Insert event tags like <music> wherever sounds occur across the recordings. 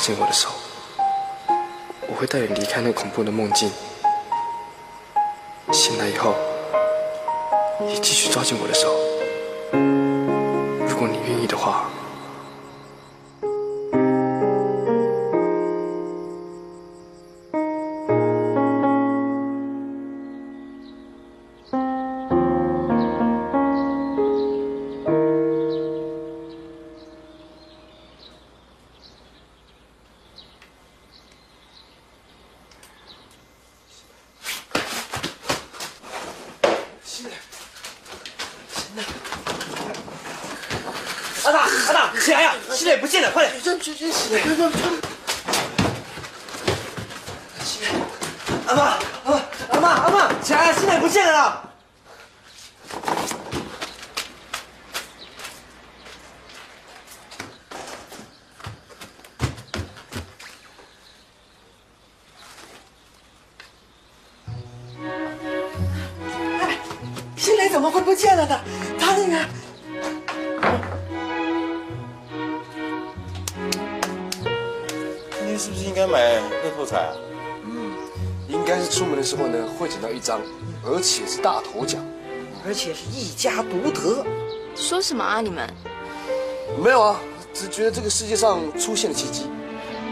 抓紧我的手，我会带你离开那恐怖的梦境。醒来以后，你继续抓紧我的手。快点！这这这起来！别别别！阿妈，阿妈，阿妈，阿妈，起来！新磊不见了而且是大头奖。而且是一家独得。说什么啊你们？没有啊，只觉得这个世界上出现了奇迹。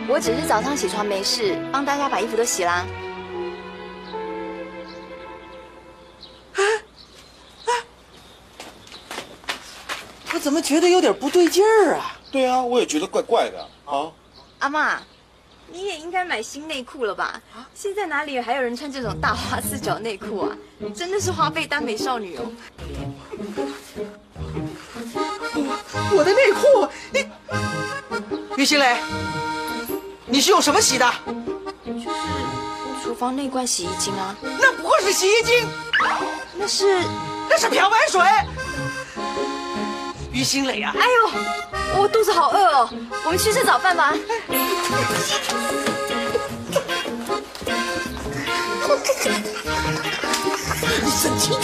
我只是早上起床没事，帮大家把衣服都洗啦。我怎么觉得有点不对劲儿啊？对啊，我也觉得怪怪的啊。阿妈，你也应该买新内裤了吧？现在哪里还有人穿这种大花四角内裤啊？你真的是花费耽美少女哦！我的内裤，你，于新磊，你是用什么洗的？就是厨房那罐洗衣精啊，那不会是洗衣精，那是……那是漂白水。于新磊啊，哎呦，我肚子好饿哦，我们去吃早饭吧。你神经！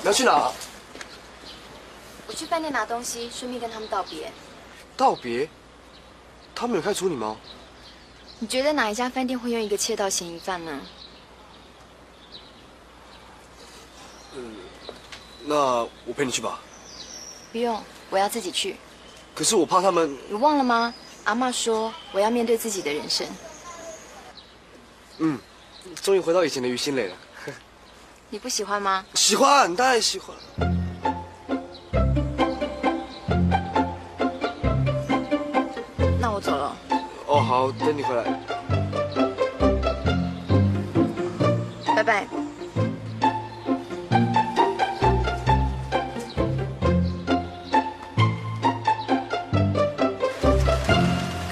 你要去哪？我去饭店拿东西，顺便跟他们道别。道别？他们有开除你吗？你觉得哪一家饭店会用一个窃盗嫌疑犯呢？嗯那我陪你去吧。不用，我要自己去。可是我怕他们……你忘了吗？阿妈说我要面对自己的人生。嗯，终于回到以前的于心磊了。<laughs> 你不喜欢吗？喜欢，当然喜欢。哦，好，等你回来。拜拜。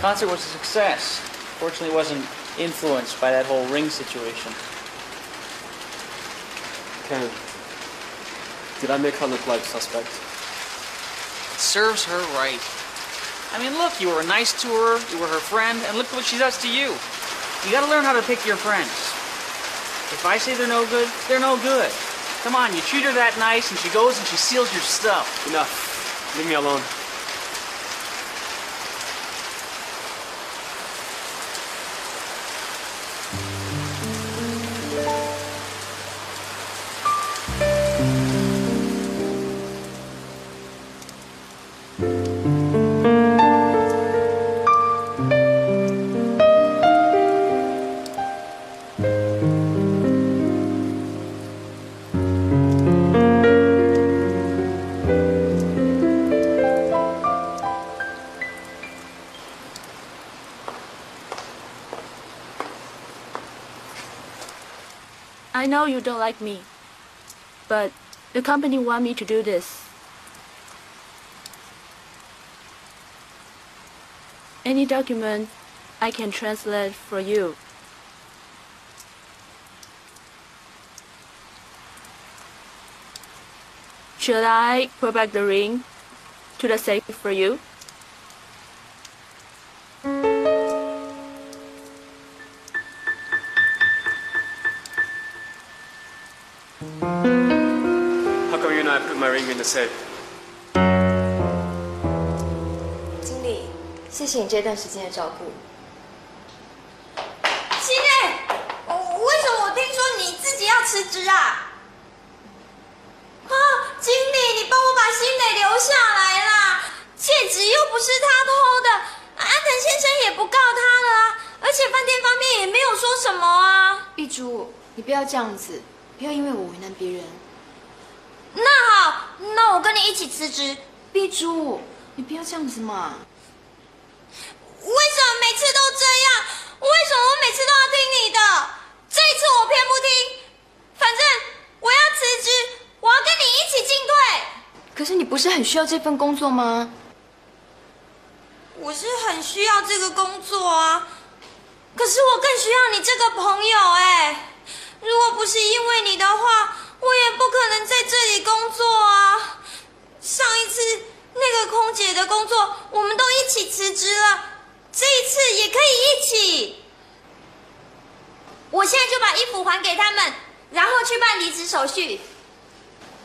Concert was a success. Fortunately, wasn't influenced by that whole ring situation. Ken, did I make her look like a suspect? Serves her right. I mean, look, you were nice to her, you were her friend, and look what she does to you. You gotta learn how to pick your friends. If I say they're no good, they're no good. Come on, you treat her that nice, and she goes and she steals your stuff. Enough. Leave me alone. Know you don't like me, but the company want me to do this. Any document I can translate for you. Should I put back the ring to the safe for you? 经理，谢谢你这段时间的照顾。新内，我为什么我听说你自己要辞职啊？啊，经理，你帮我把新磊留下来啦！戒指又不是他偷的，安藤先生也不告他了啊，而且饭店方面也没有说什么啊。碧珠，你不要这样子，不要因为我为难别人。一起辞职。碧珠，你不要这样子嘛。为什么每次都这样？为什么我每次都要听你的？这一次我偏不听。反正我要辞职，我要跟你一起进退。可是你不是很需要这份工作吗？我是很需要这个工作啊，可是我更需要你这个朋友哎。如果不是因为你的话，我也不可能在这里工作啊。上一次那个空姐的工作，我们都一起辞职了，这一次也可以一起。我现在就把衣服还给他们，然后去办离职手续。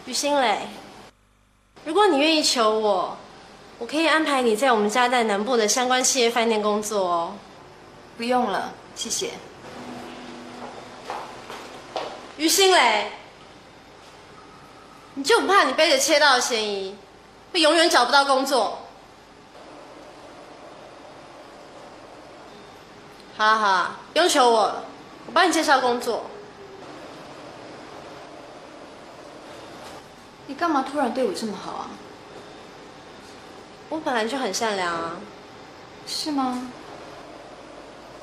于心蕾，如果你愿意求我，我可以安排你在我们家在南部的相关企业饭店工作哦。不用了，谢谢。于心磊，你就不怕你背着切到的嫌疑，会永远找不到工作？好啊好啊，不用求我了，我帮你介绍工作。你干嘛突然对我这么好啊？我本来就很善良啊。是吗？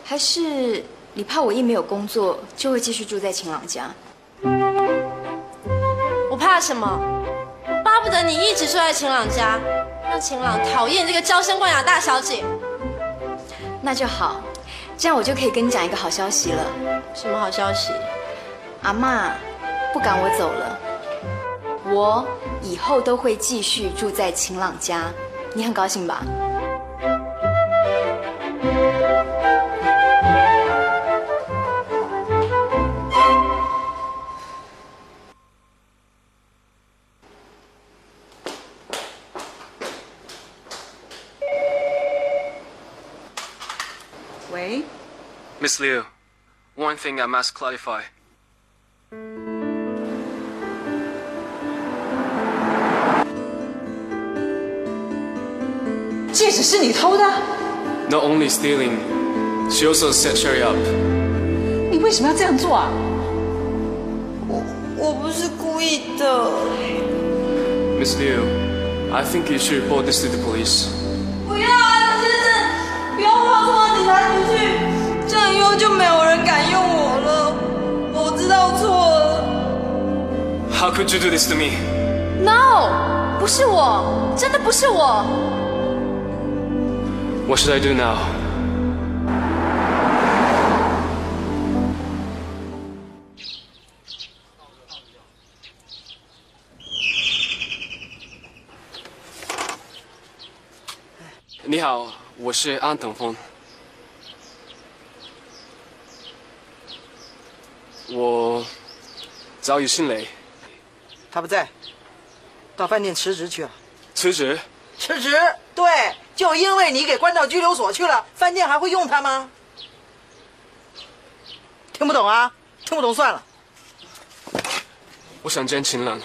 还是你怕我一没有工作就会继续住在晴朗家？我怕什么？巴不得你一直住在晴朗家，让晴朗讨厌这个娇生惯养大小姐。那就好，这样我就可以跟你讲一个好消息了。什么好消息？阿妈不赶我走了，我以后都会继续住在晴朗家，你很高兴吧？Miss Liu, one thing I must clarify. 戒指是你偷的？ Not only stealing, she also set Sherry up. 你为什么要这样做啊？我不是故意的。 Miss Liu, I think you should report this to the police. 以后就没有人敢用我了。我知道错了。How could you do this to me? No，不是我，真的不是我。What should I do now? 你好，我是安等风。我早已姓雷，他不在，到饭店辞职去了。辞职。辞职？对，就因为你给关到拘留所去了，饭店还会用他吗？听不懂啊？听不懂算了。我想见秦岚。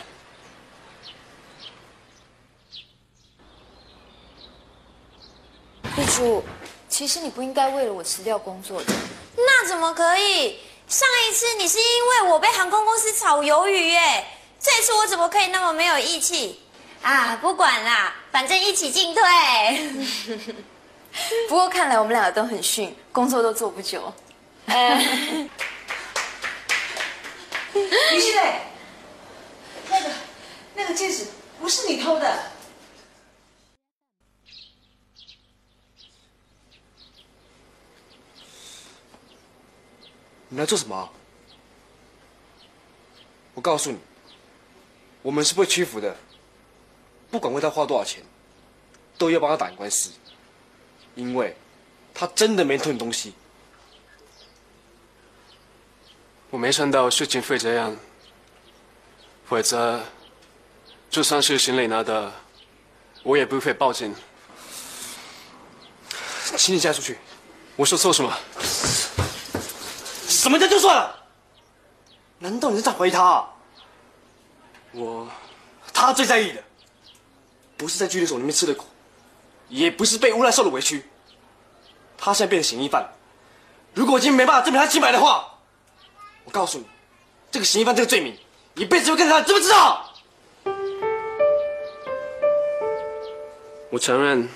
秘书，其实你不应该为了我辞掉工作的。那怎么可以？上一次你是因为我被航空公司炒鱿鱼耶，这次我怎么可以那么没有义气？啊，不管啦，反正一起进退。<laughs> 不过看来我们两个都很逊，工作都做不久。<laughs> 于心磊，那个那个戒指不是你偷的。你来做什么啊？我告诉你，我们是不会屈服的，不管为他花多少钱，都要帮他打赢官司，因为他真的没偷你东西。我没想到事情会这样，否则就算是行李拿的，我也不会报警。请你嫁出去。我说错什么？什么叫就算了？难道你是在怀疑他、啊？我，他最在意的，不是在拘留所里面吃的苦，也不是被诬赖受的委屈。他现在变成嫌疑犯了。如果我今天没办法证明他清白的话，我告诉你，这个嫌疑犯这个罪名，一辈子会跟着他，知不知道？我承认，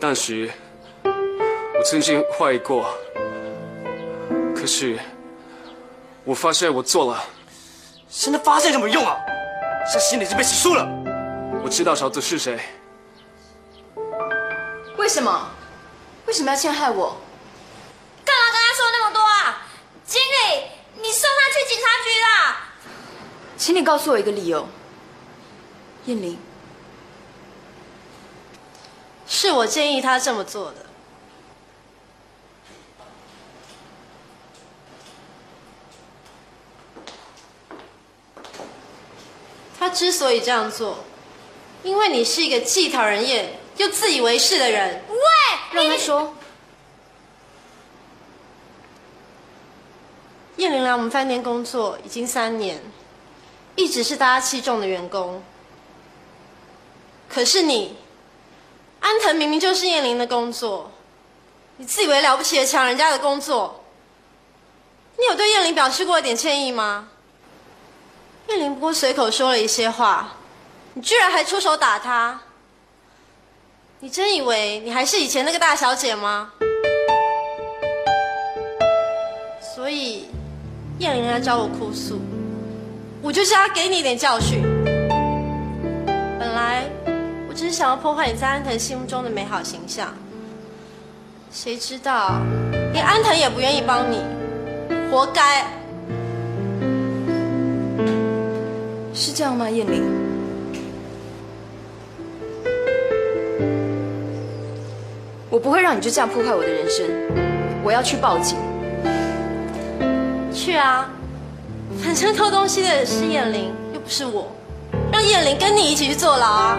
但是我曾经怀疑过，可是我发现我做了。现在发现有什么用啊？现在心里已经被洗漱了。我知道小子是谁。为什么？为什么要陷害我？干嘛跟他说那么多啊？经理，你送他去警察局啦！请你告诉我一个理由。燕玲，是我建议他这么做的。他之所以这样做，因为你是一个既讨人厌又自以为是的人。喂，让他说。燕玲来我们饭店工作已经三年，一直是大家器重的员工。可是你，安藤明明就是燕玲的工作，你自以为了不起的抢人家的工作，你有对燕玲表示过一点歉意吗？燕玲不过随口说了一些话，你居然还出手打她，你真以为你还是以前那个大小姐吗？所以，燕玲来找我哭诉，我就是要给你一点教训。本来我只是想要破坏你在安藤心目中的美好形象，谁知道连安藤也不愿意帮你，活该。是这样吗，燕玲？我不会让你就这样破坏我的人生，我要去报警。去啊，反正偷东西的是燕玲，又不是我，让燕玲跟你一起去坐牢啊！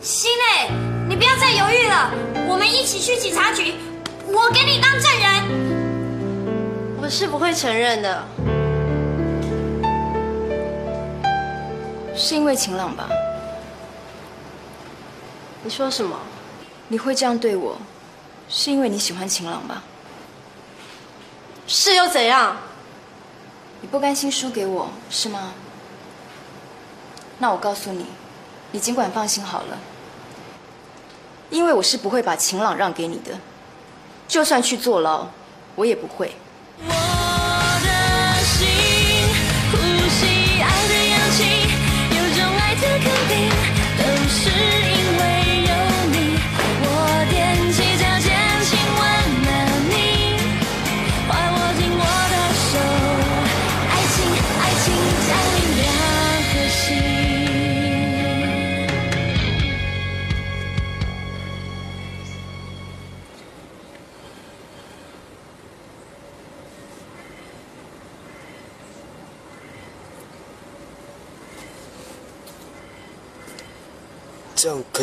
心内，你不要再犹豫了，我们一起去警察局，我给你当证人。我是不会承认的。是因为晴朗吧？你说什么？你会这样对我，是因为你喜欢晴朗吧？是又怎样？你不甘心输给我是吗？那我告诉你，你尽管放心好了，因为我是不会把晴朗让给你的，就算去坐牢，我也不会。我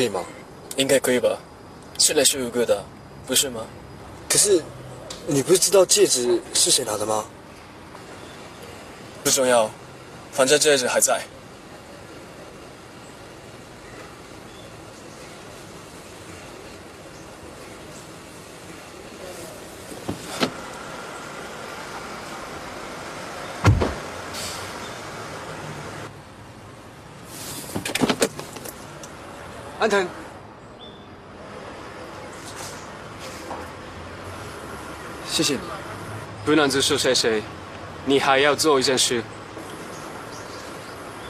以吗？应该可以吧？是来是有个的，不是吗？可是，你不是知道戒指是谁拿的吗？不重要，反正戒指还在。安藤，谢谢你。不能只说谢谢，你还要做一件事。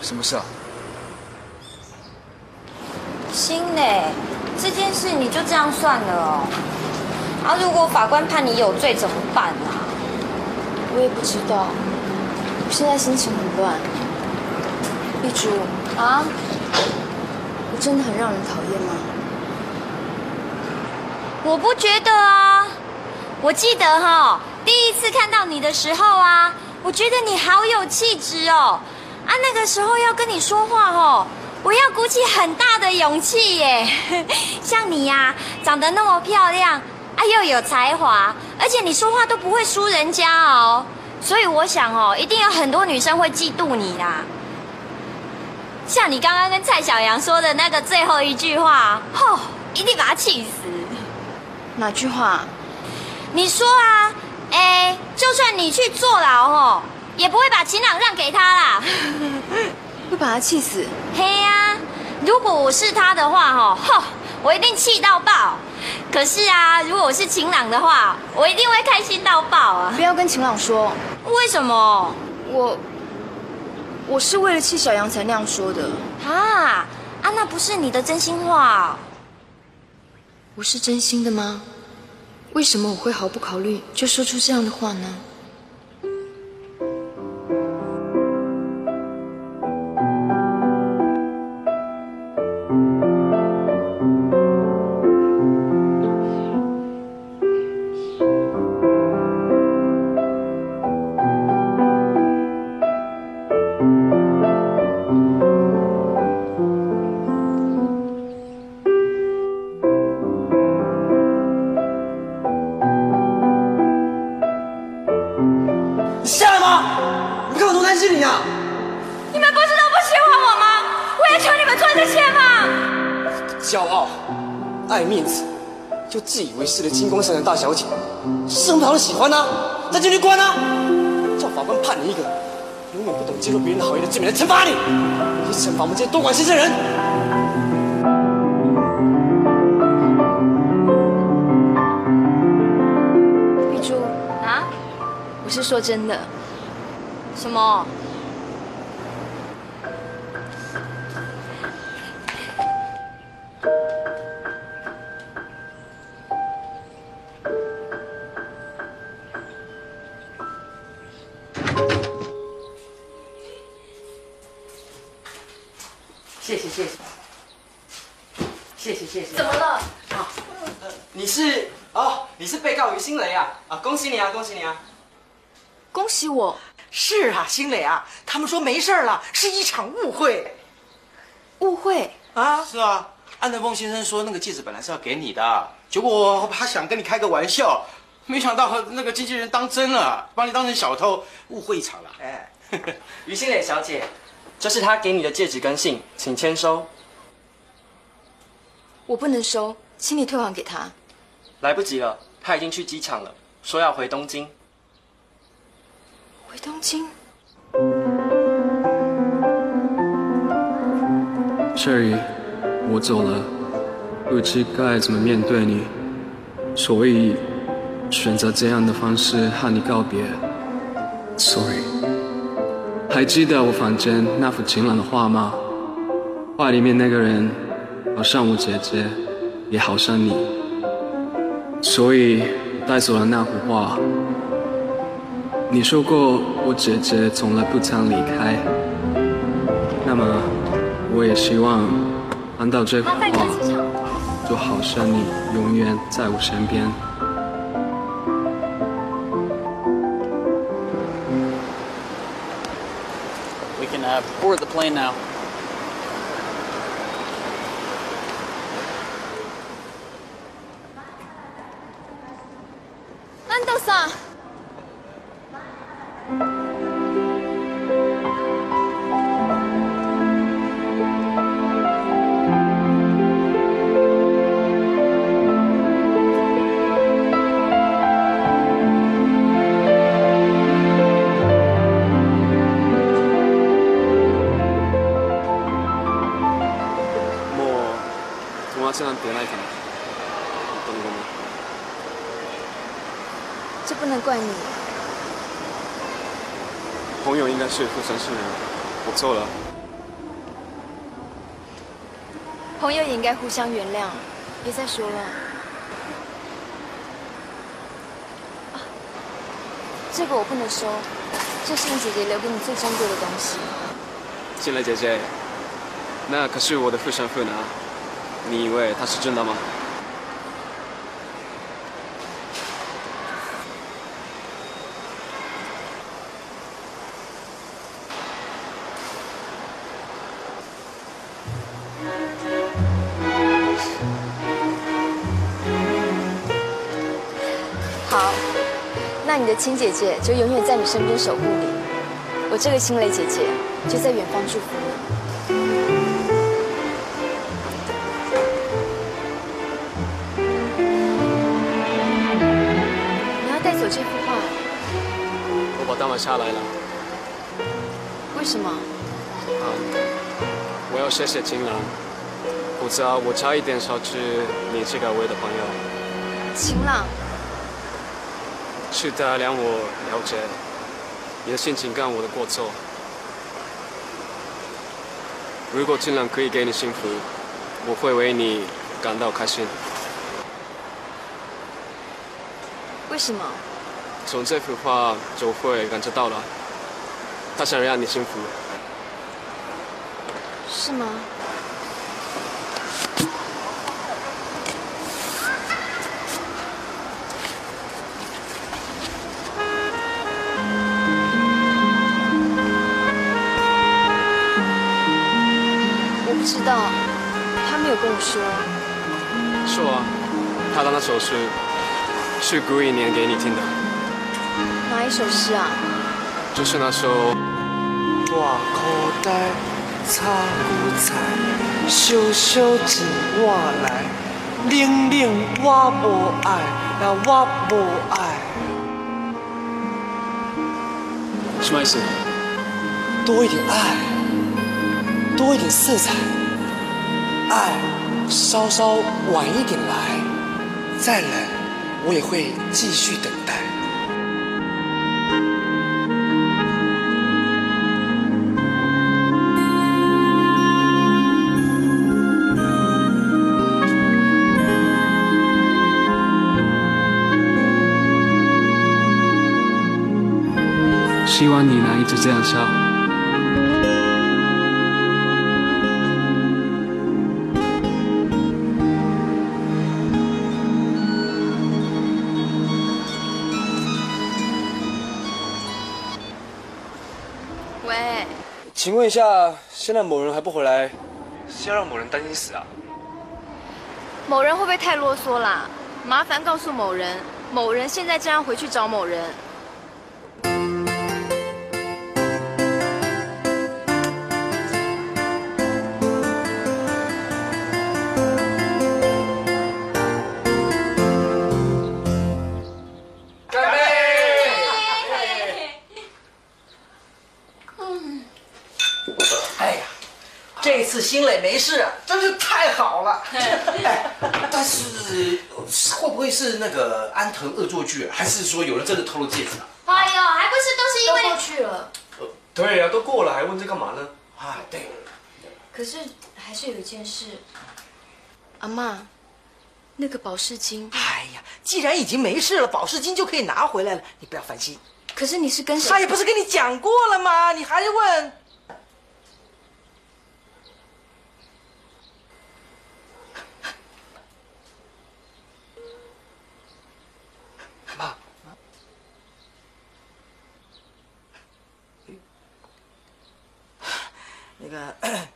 什么事啊？新磊，这件事你就这样算了哦。啊，如果法官判你有罪怎么办啊？我也不知道，我现在心情很乱。碧珠，啊？真的很让人讨厌吗？我不觉得啊。我记得哈，第一次看到你的时候啊，我觉得你好有气质哦。啊，那个时候要跟你说话哦，我要鼓起很大的勇气耶。<laughs> 像你呀、长得那么漂亮，啊又有才华，而且你说话都不会输人家哦。所以我想哦，一定有很多女生会嫉妒你啦。像你刚刚跟蔡小阳说的那个最后一句话，吼，一定把他气死。哪句话？你说啊，哎，就算你去坐牢哦，也不会把晴朗让给他啦。<laughs> 会把他气死？嘿呀、如果我是他的话，哦，吼，我一定气到爆。可是啊，如果我是晴朗的话，我一定会开心到爆啊！不要跟晴朗说，为什么？我我是为了气小杨才那样说的。啊啊，那不是你的真心话哦、我是真心的吗？为什么我会毫不考虑就说出这样的话呢？金光闪闪大小姐，是很讨人喜欢呐、再进去关呐、叫法官判你一个永远不懂接受别人的好意的罪名来惩罚你，你惩罚我们这些多管闲事的人。玉珠，啊？我是说真的，什么？谢谢谢谢，谢谢谢谢。怎么了？你是哦，你是被告于新雷啊啊！恭喜你啊，恭喜你啊！恭喜我！是啊，新磊啊，他们说没事了，是一场误会。误会？啊？是啊，安德峰先生说那个戒指本来是要给你的，结果他想跟你开个玩笑，没想到那个经纪人当真了，把你当成小偷，误会一场了。哎，于新磊小姐，这是他给你的戒指跟信，请签收。我不能收，请你退还给他。来不及了，他已经去机场了，说要回东京。回东京？Cherry，我走了，不知该怎么面对你，所以选择这样的方式和你告别。Sorry。还记得我房间那幅晴朗的画吗？画里面那个人，好像我姐姐，也好像你，所以带走了那幅画。你说过我姐姐从来不曾离开，那么。我也希望看到这幅画，就好像你永远在我身边。Uh, board the plane now. 朋友应该是我错了。朋友也应该互相原谅，别再说了。啊，这个我不能收，这是你姐姐留给你最珍贵的东西。进来姐姐，那可是我的护身符呢，你以为它是真的吗？好，那你的亲姐姐就永远在你身边守护你，我这个青蕾姐姐就在远方祝福你。你要带走这幅画，我把它买下来了。为什么？啊，我要谢谢金兰，否则我差一点失去你这个位的朋友。晴朗，是他让我了解你的心情跟我的过错。如果金兰可以给你幸福，我会为你感到开心。为什么？从这幅画就会感觉到了，他想让你幸福。是吗？首诗是故意念给你听的，哪一首诗啊？就是那首。大口袋插韭菜，小小钱换来，冷冷我无爱，那我无爱。什么意思？多一点爱，多一点色彩，爱稍稍晚一点来，再冷我也会继续等待。希望你能一直这样笑。请问一下，现在某人还不回来，是要让某人担心死啊？某人会不会太啰嗦啦？麻烦告诉某人，某人现在正要回去找某人。这次新磊没事，真是太好了。<laughs> 哎，但是会不会是那个安藤恶作剧，还是说有人真的偷了戒指啊？哎呦，还不是都是因为过去了。对呀、都过了，还问这干嘛呢？啊，对，可是还是有一件事，阿妈，那个保释金。哎呀，既然已经没事了，保释金就可以拿回来了，你不要烦心。可是你是跟谁？他也不是跟你讲过了吗？你还问？妈，那个，哎，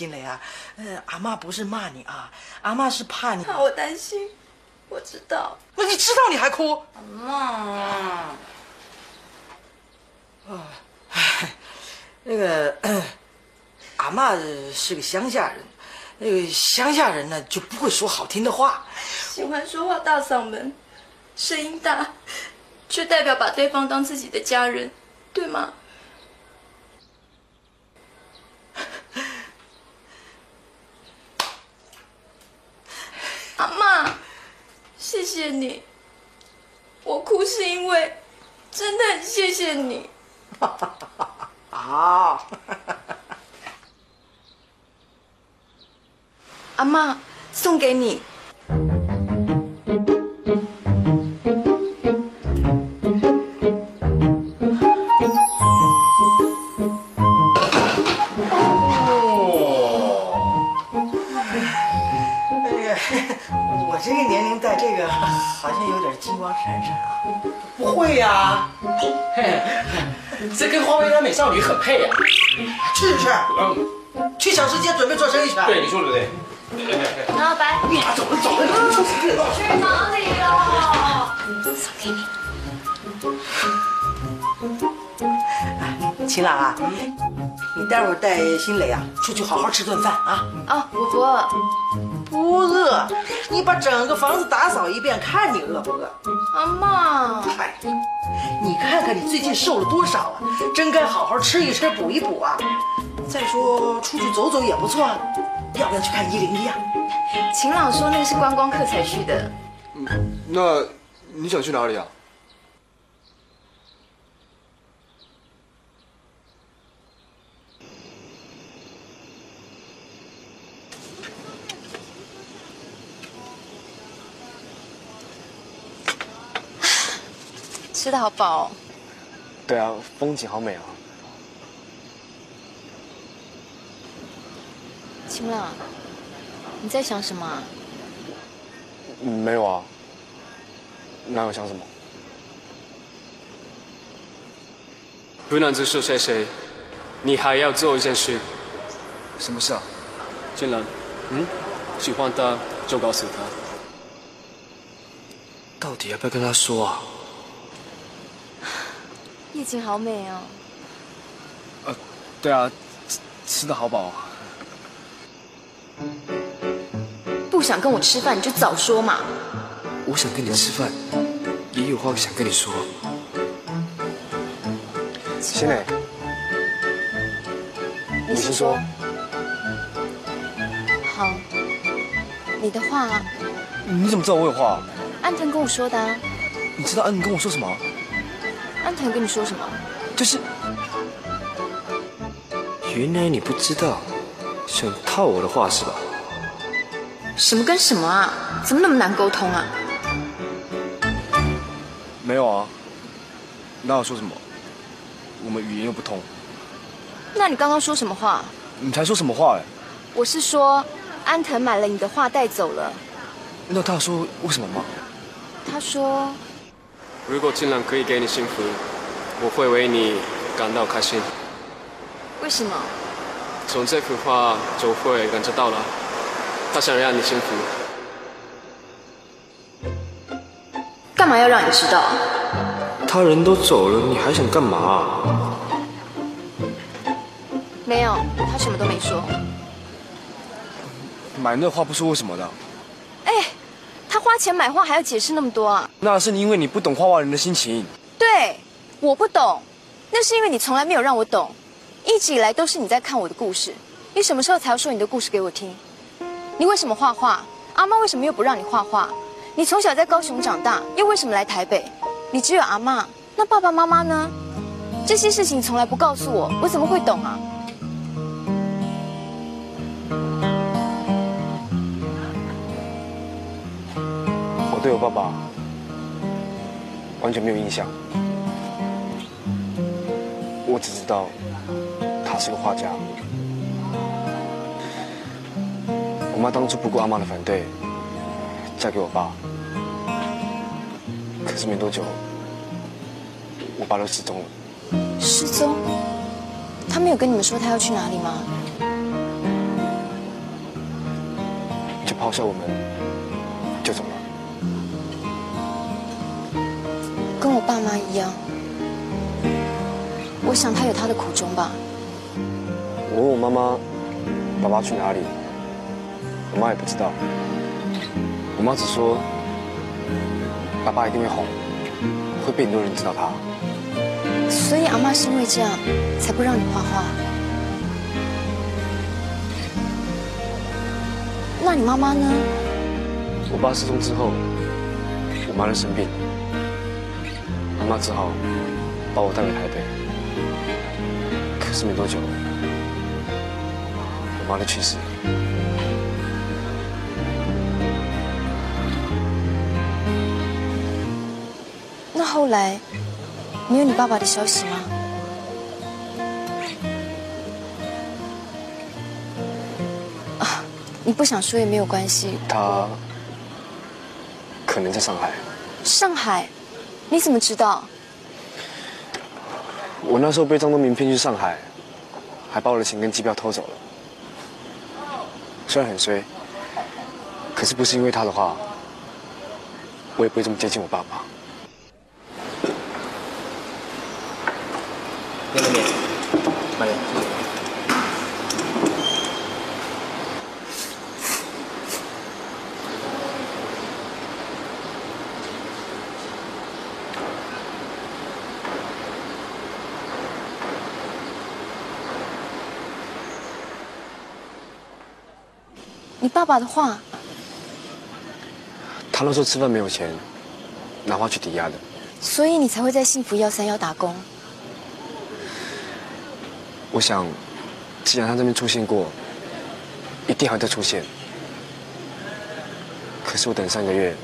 新磊啊，呃，阿妈不是骂你啊，阿妈是怕你。怕我担心，我知道。那你知道你还哭？妈，啊，唉，那个 <clears throat> 阿妈是个乡下人，那个乡下人呢就不会说好听的话。喜欢说话大嗓门，声音大，却代表把对方当自己的家人，对吗？阿妈，谢谢你。我哭是因为真的很谢谢你。啊，阿妈送给你。点金光闪闪啊。不会呀、嘿，这跟花薇安美少女很配呀、去去去？嗯，去小吃街准备做生意去。对，你说对不对？老板，啊，走了走了，去哪里了？送给你。秦朗啊，你待会儿带新磊啊出去好好吃顿饭啊。啊，我不饿。不饿，你把整个房子打扫一遍，看你饿不饿？阿妈，嗨，你看看你最近瘦了多少啊？真该好好吃一吃，补一补啊！再说出去走走也不错啊，要不要去看一零一啊？秦朗说那个是观光客才去的。嗯那你想去哪里啊？吃的好饱、哦。对啊，风景好美啊。晴朗，你在想什么啊？嗯没有啊。哪有想什么？不能只是谁谁，你还要做一件事。什么事啊？金兰，嗯，喜欢他就告诉他。到底要不要跟他说啊？夜景好美哦。呃，对啊，吃吃的好饱啊。不想跟我吃饭你就早说嘛。我想跟你吃饭，也有话想跟你说。新磊，你先说。好，你的话，你怎么知道我有话？安藤跟我说的、啊。你知道安藤跟我说什么？安藤跟你说什么？就是，原来你不知道，想套我的话是吧？什么跟什么啊？怎么那么难沟通啊？没有啊，那我说什么？我们语言又不通。那你刚刚说什么话？你才说什么话哎？我是说，安藤买了你的画带走了。那他说为什么吗？他说，如果尽量可以给你幸福我会为你感到开心。为什么？从这幅画就会感觉到了他想让你幸福。干嘛要让你知道？他人都走了你还想干嘛？没有他什么都没说。买那话不是为什么的。钱买画还要解释那么多啊？那是因为你不懂画画人的心情。对，我不懂，那是因为你从来没有让我懂，一直以来都是你在看我的故事。你什么时候才要说你的故事给我听？你为什么画画？阿妈为什么又不让你画画？你从小在高雄长大，又为什么来台北？你只有阿妈，那爸爸妈妈呢？这些事情从来不告诉我，我怎么会懂啊？我对我爸爸完全没有印象，我只知道他是个画家。我妈当初不顾阿妈的反对，嫁给我爸。可是没多久，我爸就失踪了。失踪？他没有跟你们说他要去哪里吗？就抛下我们，跟我爸妈一样。我想他有他的苦衷吧。我问我妈妈，爸爸去哪里？我妈也不知道。我妈只说，爸爸一定会红，会被很多人知道他。所以阿妈是因为这样，才不让你画画。那你妈妈呢？我爸失踪之后，我妈就生病，阿妈只好把我带回台北。可是没多久，我妈就去世了。那后来，你有你爸爸的消息吗？啊，你不想说也没有关系。他可能在上海。上海？你怎么知道？我那时候被张东明骗去上海，还把我的钱跟机票偷走了。虽然很衰，可是不是因为他的话，我也不会这么接近我爸爸。面对面，慢点。爸爸的话，他那时候吃饭没有钱，拿花去抵押的。所以你才会在幸福幺三幺打工。我想，既然他这边出现过，一定还会再出现。可是我等三个月，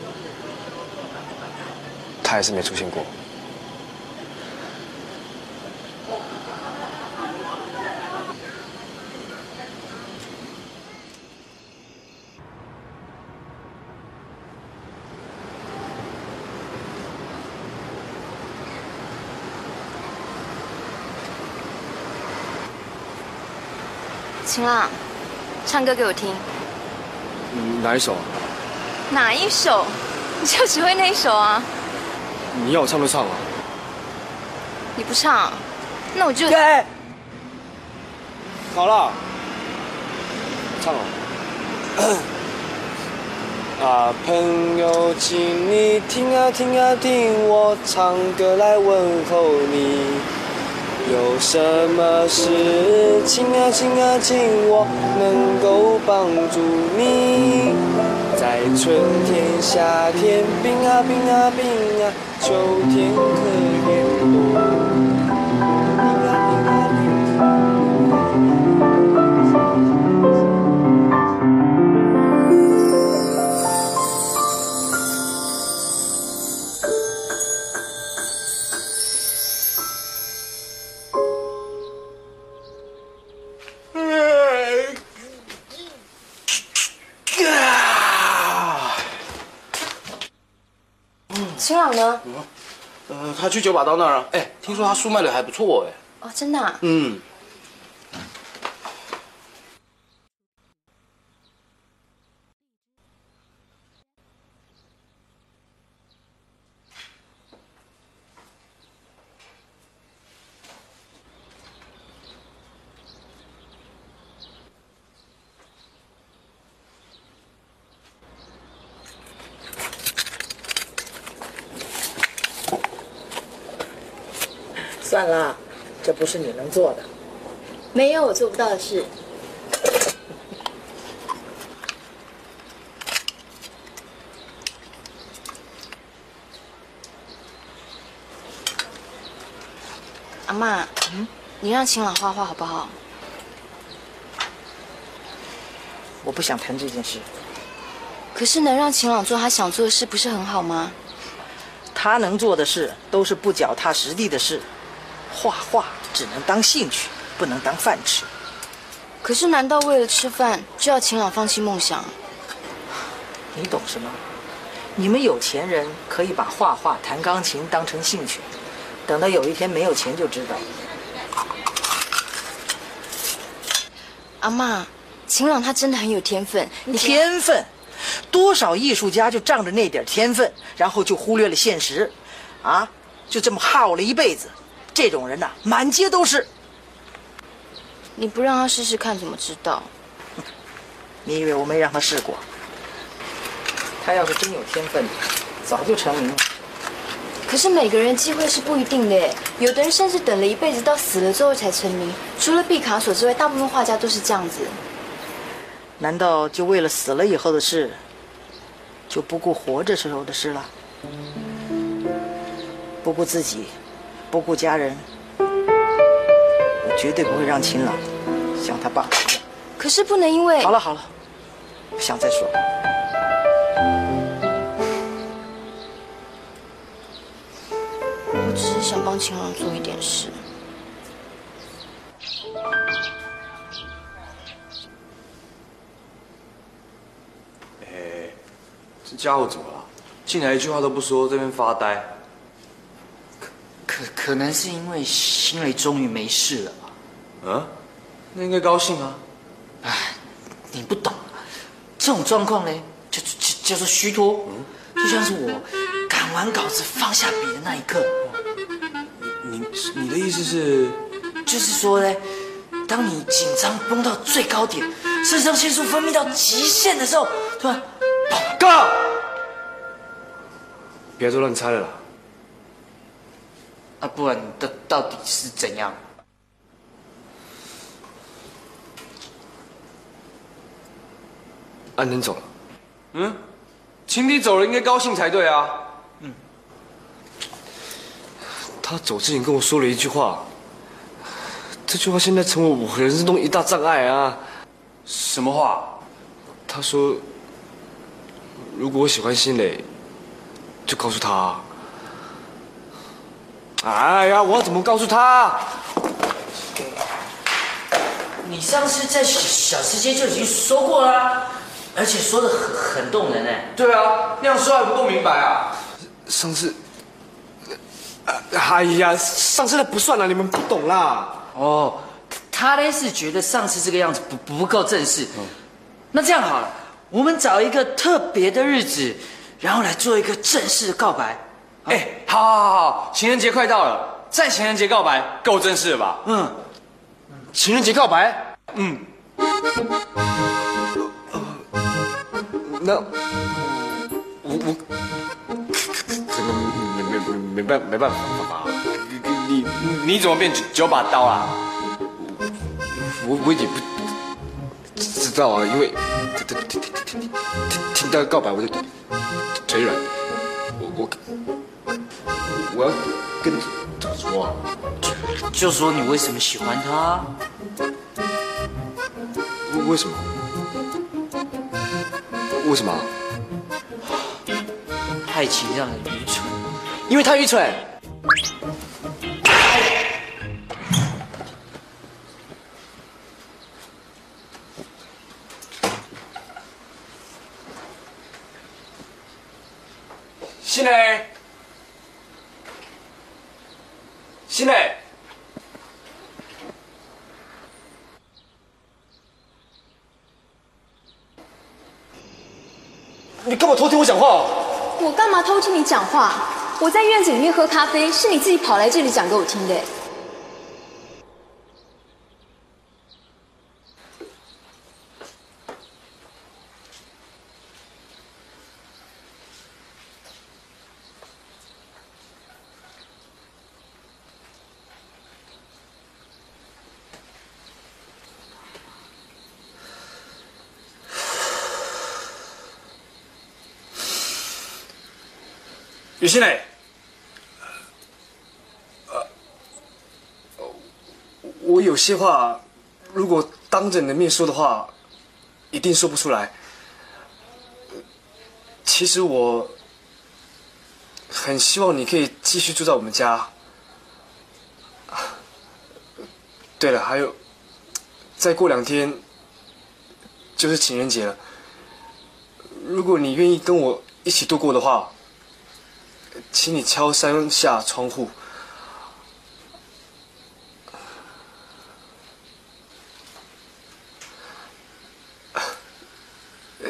他还是没出现过。晴朗，唱歌给我听。嗯哪一首？哪一首？你 <laughs> 就只会那一首啊？你要我唱就唱啊！你不唱，那我就。好了，唱了。<coughs> 啊，朋友，请你听啊听啊听，我唱歌来问候你。有什么事，情啊情啊情，我能够帮助你。在春天、夏天，冰啊冰啊冰啊，秋天可以他去九把刀那儿啊。哎，听说他书卖的还不错哎。哦，真的、啊？嗯。算了，这不是你能做的。没有我做不到的事。阿妈，嗯，你让秦朗画画好不好？我不想谈这件事。可是能让秦朗做他想做的事，不是很好吗？他能做的事都是不脚踏实地的事，画画只能当兴趣，不能当饭吃。可是难道为了吃饭就要秦朗放弃梦想？你懂什么？你们有钱人可以把画画、弹钢琴当成兴趣，等到有一天没有钱就知道。阿妈，秦朗他真的很有天分。你天分？多少艺术家就仗着那点天分，然后就忽略了现实，啊，就这么耗了一辈子。这种人呐，满街都是。你不让他试试看，怎么知道？你以为我没让他试过？他要是真有天分，早就成名了。可是每个人机会是不一定的，有的人甚至等了一辈子，到死了之后才成名。除了毕卡索之外，大部分画家都是这样子。难道就为了死了以后的事，就不顾活着时候的事了？不顾自己，不顾家人，我绝对不会让秦朗像他爸爸一样。可是不能因为……好了好了，不想再说。我只是想帮秦朗做一点事。这家伙怎么了？进来一句话都不说，这边发呆。可可能是因为新蕾终于没事了吧？嗯，那应该高兴啊。哎，你不懂，这种状况呢，就就叫做虚脱，就像是我赶完稿子放下笔的那一刻。你你的意思是？就是说呢，当你紧张绷到最高点，肾上腺素分泌到极限的时候，突然。哥，别做乱猜了啦！啊，不然到到底是怎样？安能走了。嗯，情敌走了，应该高兴才对啊。嗯。他走之前跟我说了一句话，这句话现在成为我人生中一大障碍啊。什么话？他说。如果我喜欢新磊，就告诉他。哎呀，我怎么告诉他？你上次在小吃街就已经说过了，而且说的很很动人哎。对啊，那样说还不够明白啊？上次，哎呀，上次那不算了，你们不懂啦。哦，他呢是觉得上次这个样子不不够正式。那这样好了。我们找一个特别的日子，然后来做一个正式的告白。哎，好，好，好，好，情人节快到了，在情人节告白够正式了吧？嗯，情人节告白，嗯。那我我这个没没没办没办法吧？你你怎么变九把刀啊？我我也不知道啊，因为。听听听听听听到告白我就腿软，我我我要跟怎么说啊？就说你为什么喜欢他？为什么？为什么？爱情让人愚蠢，因为他愚蠢。新蕾，进来，你干嘛偷听我讲话？我干嘛偷听你讲话？我在院子里面喝咖啡，是你自己跑来这里讲给我听的。于心磊，呃，我有些话，如果当着你的面说的话，一定说不出来。其实我很希望你可以继续住在我们家。对了，还有，再过两天就是情人节了。如果你愿意跟我一起度过的话，请你敲三下窗户。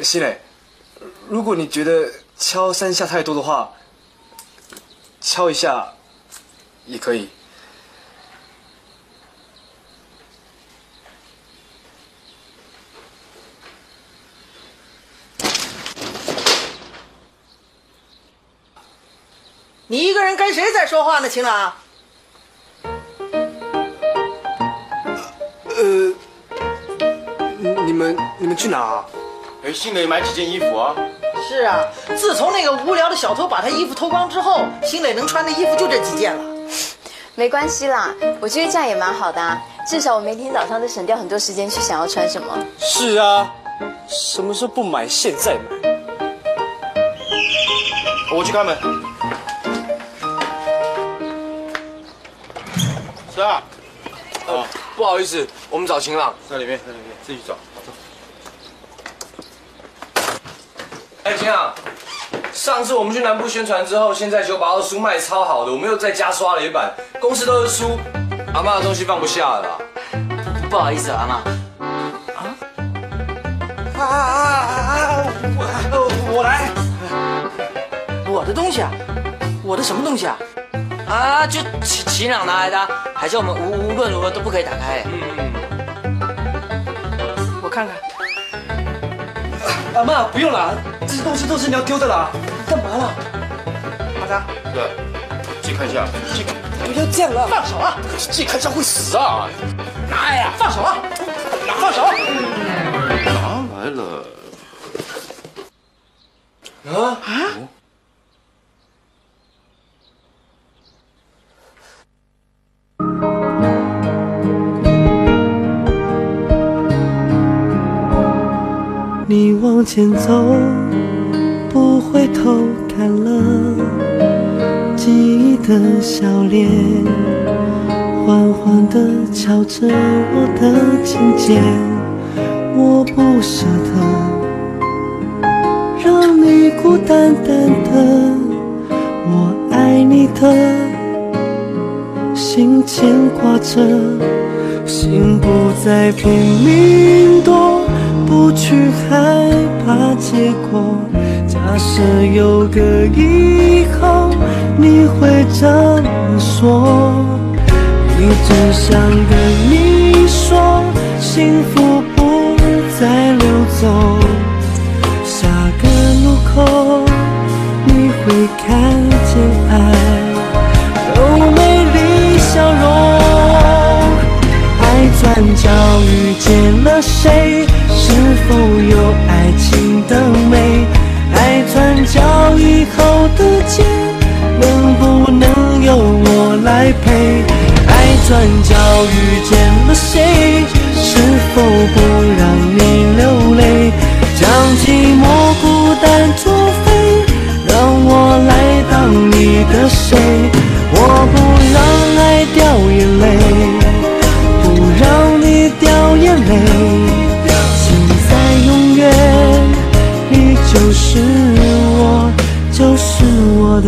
西磊，如果你觉得敲三下太多的话，敲一下也可以。人跟谁在说话呢，秦朗？呃，你们你们去哪儿？给新磊买几件衣服啊？是啊，自从那个无聊的小偷把他衣服偷光之后，新磊能穿的衣服就这几件了。没关系啦，我觉得这样也蛮好的啊，至少我每天早上都省掉很多时间去想要穿什么。是啊，什么时候不买现在买？我去开门。是啊。哦，不好意思，我们找晴朗。在里面，在里面，自己找。哎，晴朗，上次我们去南部宣传之后，现在九把二书卖超好的，我们又再加刷了一版，公司都是书，阿妈的东西放不下了啦。不好意思，阿妈。啊啊啊啊！我我来。我的东西啊？我的什么东西啊？啊，就秦秦朗拿来的啊，还是我们无无论如何都不可以打开。我看看。阿妈，不用了，这些东西都是你要丢的啦。干嘛啦？阿达，对，自己看一下。自己不要这样了，放手啊！自己看一下会死啊！拿来呀！放手啊！放手！拿来了。啊啊！前走，不回头看了，记忆的笑脸，缓缓地敲着我的琴键，我不舍得让你孤单单的，我爱你的心牵挂着，心不再拼命躲。不去害怕结果。假设有个以后，你会怎么说？一直想跟你说，幸福我来陪？爱转角遇见了谁？是否不让你流泪？将寂寞孤单作废，让我来当你的谁？我不让爱掉眼泪，不让你掉眼泪。永远，你就是我，就是我的